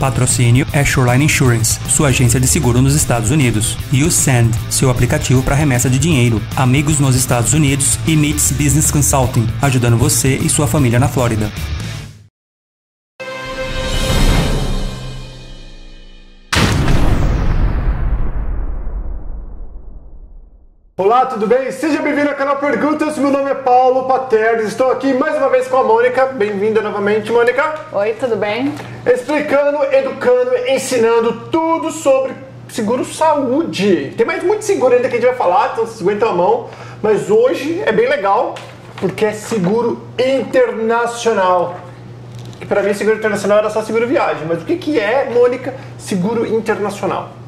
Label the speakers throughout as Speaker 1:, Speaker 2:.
Speaker 1: Patrocínio é Shoreline Insurance, sua agência de seguro nos Estados Unidos. E o Send, seu aplicativo para remessa de dinheiro. Amigos nos Estados Unidos e Meets Business Consulting, ajudando você e sua família na Flórida.
Speaker 2: Olá, tudo bem? Seja bem-vindo ao canal Perguntas. Meu nome é Paulo Paterno. Estou aqui mais uma vez com a Mônica. Bem-vinda novamente, Mônica.
Speaker 3: Oi, tudo bem?
Speaker 2: Explicando, educando, ensinando tudo sobre seguro saúde. Tem mais muito seguro ainda que a gente vai falar, então se aguenta a mão. Mas hoje é bem legal porque é seguro internacional. Que para mim seguro internacional era só seguro viagem. Mas o que, que é, Mônica, seguro internacional?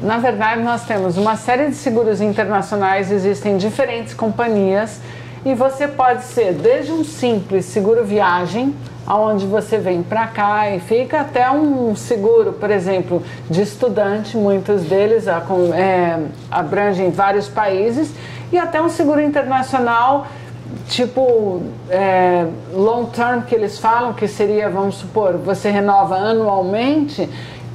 Speaker 3: Na verdade, nós temos uma série de seguros internacionais, existem diferentes companhias e você pode ser desde um simples seguro viagem, aonde você vem para cá e fica, até um seguro, por exemplo, de estudante, muitos deles é, abrangem vários países, e até um seguro internacional tipo é, long term que eles falam que seria, vamos supor, você renova anualmente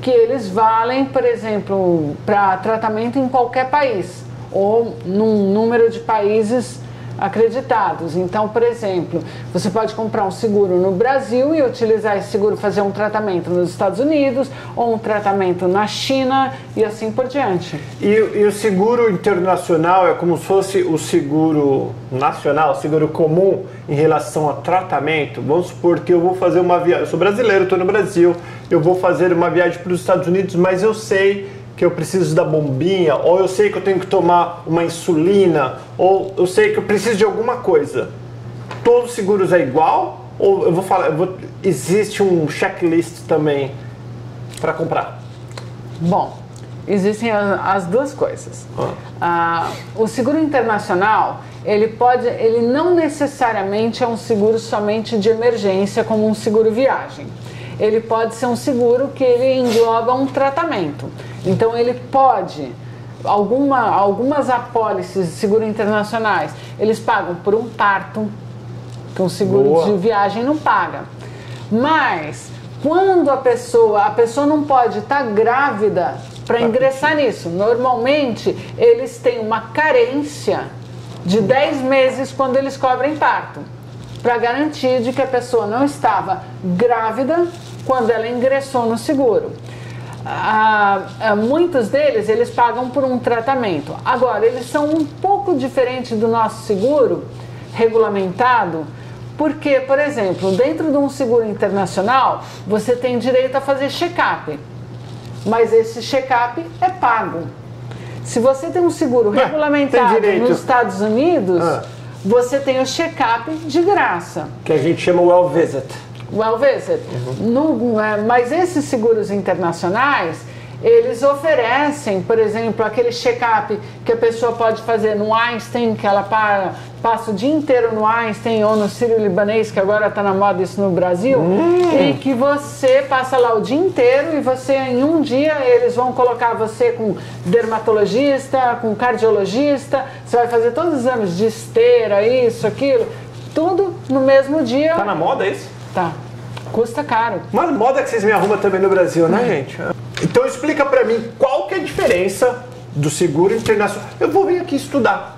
Speaker 3: que eles valem, por exemplo, para tratamento em qualquer país ou num número de países acreditados. Então, por exemplo, você pode comprar um seguro no Brasil e utilizar esse seguro fazer um tratamento nos Estados Unidos ou um tratamento na China e assim por diante.
Speaker 2: E, e o seguro internacional é como se fosse o seguro nacional, o seguro comum em relação a tratamento. Vamos supor que eu vou fazer uma viagem, eu sou brasileiro, estou no Brasil, eu vou fazer uma viagem para os Estados Unidos, mas eu sei que eu preciso da bombinha, ou eu sei que eu tenho que tomar uma insulina, ou eu sei que eu preciso de alguma coisa. Todos os seguros é igual? Ou eu vou falar, eu vou, existe um checklist também para comprar?
Speaker 3: Bom, existem as duas coisas. Ah. Ah, o seguro internacional ele pode, ele não necessariamente é um seguro somente de emergência como um seguro viagem ele pode ser um seguro que ele engloba um tratamento. Então ele pode alguma, algumas apólices de seguro internacionais, eles pagam por um parto, que um seguro Boa. de viagem não paga. Mas quando a pessoa, a pessoa não pode estar tá grávida para ingressar nisso. Normalmente eles têm uma carência de 10 meses quando eles cobrem parto, para garantir de que a pessoa não estava grávida quando ela ingressou no seguro. Ah, ah, muitos deles eles pagam por um tratamento. Agora, eles são um pouco diferentes do nosso seguro regulamentado, porque, por exemplo, dentro de um seguro internacional, você tem direito a fazer check-up, mas esse check-up é pago. Se você tem um seguro regulamentado nos Estados Unidos, ah. Você tem o check-up de graça.
Speaker 2: Que a gente chama well visit
Speaker 3: well visit. Uhum. No, é, mas esses seguros internacionais, eles oferecem, por exemplo, aquele check-up que a pessoa pode fazer no Einstein, que ela para, passa o dia inteiro no Einstein ou no Sírio Libanês, que agora está na moda isso no Brasil, hum. e que você passa lá o dia inteiro e você, em um dia, eles vão colocar você com dermatologista, com cardiologista, você vai fazer todos os exames de esteira, isso, aquilo, tudo no mesmo dia.
Speaker 2: Está na moda isso?
Speaker 3: Tá. Custa caro.
Speaker 2: Mas moda que vocês me arrumam também no Brasil, né, gente? Então explica para mim qual que é a diferença do seguro internacional. Eu vou vir aqui estudar.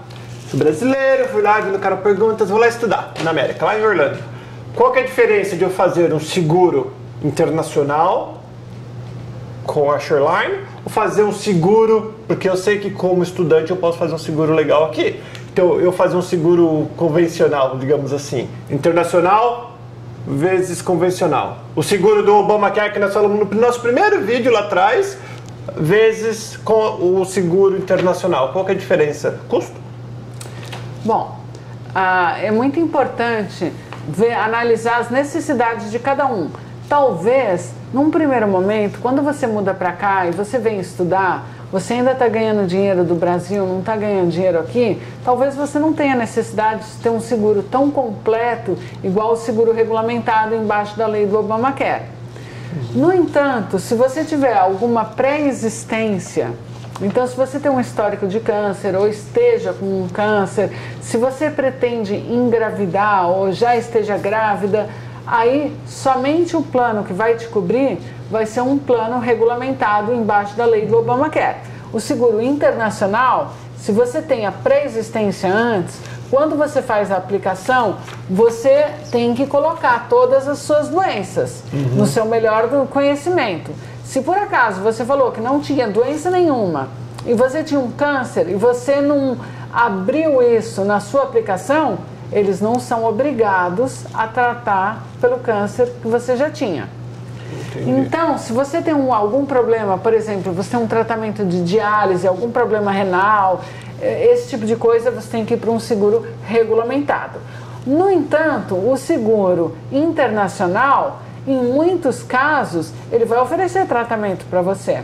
Speaker 2: Sou brasileiro, fui lá, vindo cara perguntas, vou lá estudar na América, lá em Orlando. Qual que é a diferença de eu fazer um seguro internacional com a Shoreline ou fazer um seguro, porque eu sei que como estudante eu posso fazer um seguro legal aqui. Então eu fazer um seguro convencional, digamos assim, internacional vezes convencional. O seguro do Obamacare que nós falamos no nosso primeiro vídeo lá atrás, vezes com o seguro internacional. Qual é a diferença? Custo?
Speaker 3: Bom, ah, é muito importante ver, analisar as necessidades de cada um. Talvez, num primeiro momento, quando você muda para cá e você vem estudar, você ainda está ganhando dinheiro do Brasil, não está ganhando dinheiro aqui, talvez você não tenha necessidade de ter um seguro tão completo, igual o seguro regulamentado embaixo da lei do Obamacare. No entanto, se você tiver alguma pré-existência, então se você tem um histórico de câncer ou esteja com um câncer, se você pretende engravidar ou já esteja grávida, aí somente o plano que vai te cobrir vai ser um plano regulamentado embaixo da lei do Obamacare. O seguro internacional, se você tem a pré-existência antes, quando você faz a aplicação, você tem que colocar todas as suas doenças uhum. no seu melhor conhecimento. Se por acaso você falou que não tinha doença nenhuma e você tinha um câncer e você não abriu isso na sua aplicação, eles não são obrigados a tratar pelo câncer que você já tinha. Entendi. Então, se você tem um, algum problema, por exemplo, você tem um tratamento de diálise, algum problema renal, é, esse tipo de coisa você tem que ir para um seguro regulamentado. No entanto, o seguro internacional, em muitos casos, ele vai oferecer tratamento para você.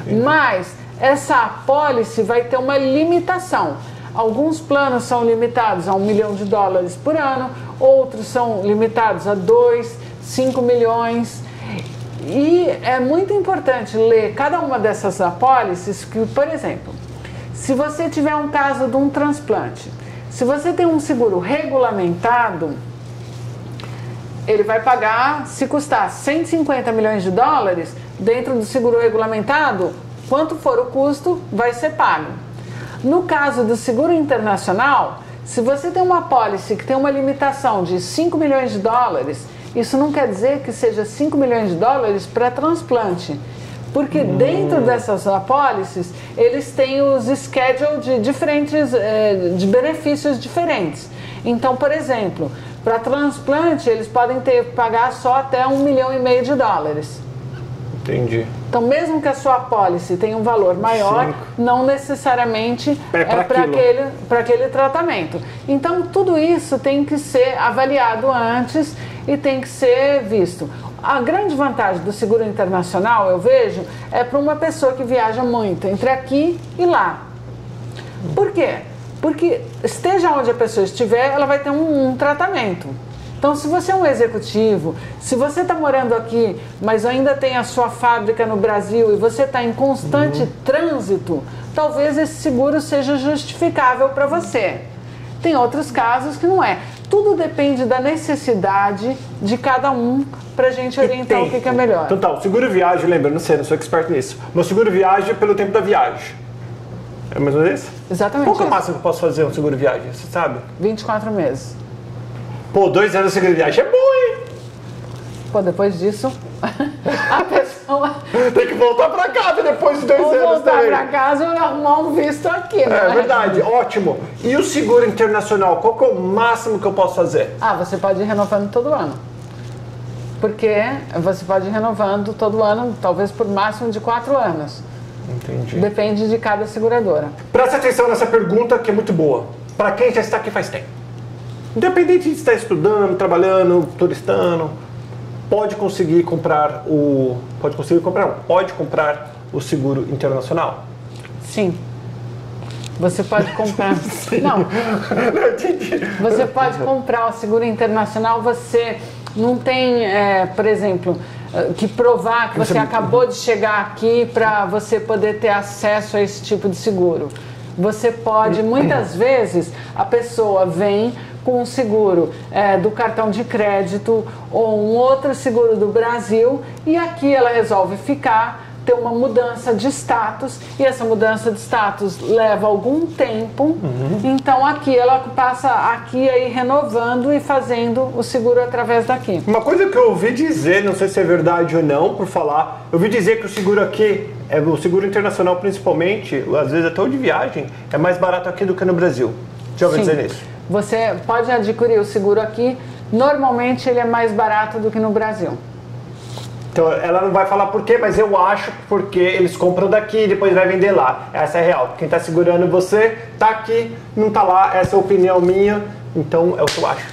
Speaker 3: Entendi. Mas essa apólice vai ter uma limitação. Alguns planos são limitados a um milhão de dólares por ano, outros são limitados a dois, cinco milhões. E é muito importante ler cada uma dessas apólices, que, por exemplo, se você tiver um caso de um transplante, se você tem um seguro regulamentado, ele vai pagar, se custar 150 milhões de dólares, dentro do seguro regulamentado, quanto for o custo, vai ser pago. No caso do seguro internacional, se você tem uma pólice que tem uma limitação de 5 milhões de dólares, isso não quer dizer que seja 5 milhões de dólares para transplante. Porque dentro dessas apólices, eles têm os schedules de diferentes, eh, de benefícios diferentes. Então, por exemplo, para transplante, eles podem ter pagar só até um milhão e meio de dólares.
Speaker 2: Entendi.
Speaker 3: Então, mesmo que a sua apólice tenha um valor maior, Cinco. não necessariamente é para é aquele, aquele tratamento. Então, tudo isso tem que ser avaliado antes e tem que ser visto. A grande vantagem do seguro internacional, eu vejo, é para uma pessoa que viaja muito, entre aqui e lá. Por quê? Porque esteja onde a pessoa estiver, ela vai ter um, um tratamento. Então, se você é um executivo, se você está morando aqui, mas ainda tem a sua fábrica no Brasil e você está em constante uhum. trânsito, talvez esse seguro seja justificável para você. Tem outros casos que não é. Tudo depende da necessidade de cada um para a gente orientar o que, que, é melhor.
Speaker 2: Então tá, o seguro viagem, lembra, não sei, não sou expert nisso. Meu seguro viagem é pelo tempo da viagem. É mais ou menos isso?
Speaker 3: Exatamente.
Speaker 2: Qual é o máximo que eu posso fazer um seguro viagem? Você sabe?
Speaker 3: 24 meses.
Speaker 2: Pô, dois anos de viagem é bom, hein?
Speaker 3: Pô, depois disso, a pessoa.
Speaker 2: Tem que voltar pra casa depois de dois
Speaker 3: Ou
Speaker 2: anos.
Speaker 3: voltar
Speaker 2: também.
Speaker 3: pra casa ou arrumar um visto aqui, né?
Speaker 2: É verdade, ótimo. E o seguro internacional, qual que é o máximo que eu posso fazer?
Speaker 3: Ah, você pode ir renovando todo ano. Porque você pode ir renovando todo ano, talvez por máximo de quatro anos.
Speaker 2: Entendi.
Speaker 3: Depende de cada seguradora.
Speaker 2: Preste atenção nessa pergunta que é muito boa. Para quem já está aqui faz tempo. Independente de estar estudando, trabalhando, turistando, pode conseguir comprar o. Pode conseguir comprar, pode comprar o seguro internacional?
Speaker 3: Sim. Você pode comprar. não. Você pode comprar o seguro internacional, você não tem, é, por exemplo, eh, que provar que você acabou de chegar aqui para você poder ter acesso a esse tipo de seguro. Você pode, muitas vezes, a pessoa vem com um seguro é, do cartão de crédito ou um outro seguro do Brasil e aqui ela resolve ficar ter uma mudança de status e essa mudança de status leva algum tempo. Uhum. Então aqui ela passa aqui aí renovando e fazendo o seguro através daqui.
Speaker 2: Uma coisa que eu ouvi dizer, não sei se é verdade ou não, por falar, eu ouvi dizer que o seguro aqui, é o seguro internacional principalmente, às vezes até o de viagem, é mais barato aqui do que no Brasil. Já ouviu dizer isso?
Speaker 3: Você pode adquirir o seguro aqui, normalmente ele é mais barato do que no Brasil.
Speaker 2: Então ela não vai falar por quê, mas eu acho porque eles compram daqui e depois vai vender lá. Essa é real. Quem está segurando você está aqui, não está lá. Essa é a opinião minha. Então é o que eu acho.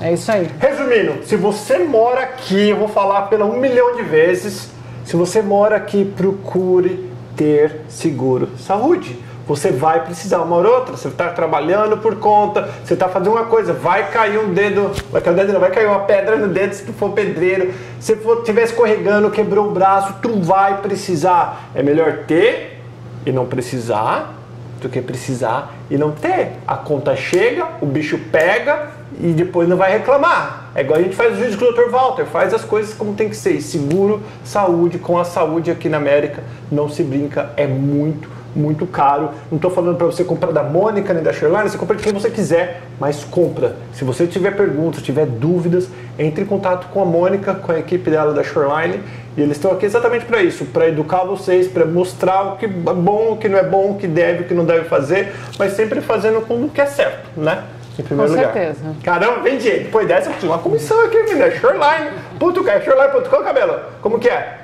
Speaker 3: É isso aí.
Speaker 2: Resumindo, se você mora aqui, eu vou falar pela um milhão de vezes. Se você mora aqui, procure ter seguro saúde você vai precisar uma ou outra. Você está trabalhando por conta, você está fazendo uma coisa, vai cair um dedo, vai cair um dedo, não, vai cair uma pedra no dedo se tu for pedreiro. Se estiver escorregando, quebrou o braço, tu vai precisar. É melhor ter e não precisar do que precisar e não ter. A conta chega, o bicho pega e depois não vai reclamar. É igual a gente faz os vídeos com o Dr. Walter, faz as coisas como tem que ser. Seguro, saúde, com a saúde aqui na América, não se brinca, é muito, muito caro. Não estou falando para você comprar da Mônica nem da Sherline, você compra de quem você quiser, mas compra. Se você tiver perguntas, tiver dúvidas, entre em contato com a Mônica, com a equipe dela da Shoreline, e eles estão aqui exatamente para isso, para educar vocês, para mostrar o que é bom, o que não é bom, o que deve, o que não deve fazer, mas sempre fazendo com o que é certo, né?
Speaker 3: Em primeiro Com lugar. certeza.
Speaker 2: Caramba, vem dinheiro. Depois dessa, uma comissão aqui, menina. Shoreline.com. É shoreline.com, cabelo? Como que é?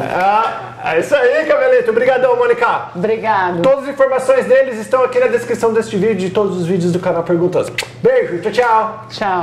Speaker 2: Ah, é isso aí, cabelito. Obrigadão, Mônica.
Speaker 3: Obrigado.
Speaker 2: Todas as informações deles estão aqui na descrição deste vídeo e de todos os vídeos do canal Perguntas. Beijo, tchau,
Speaker 3: tchau. Tchau.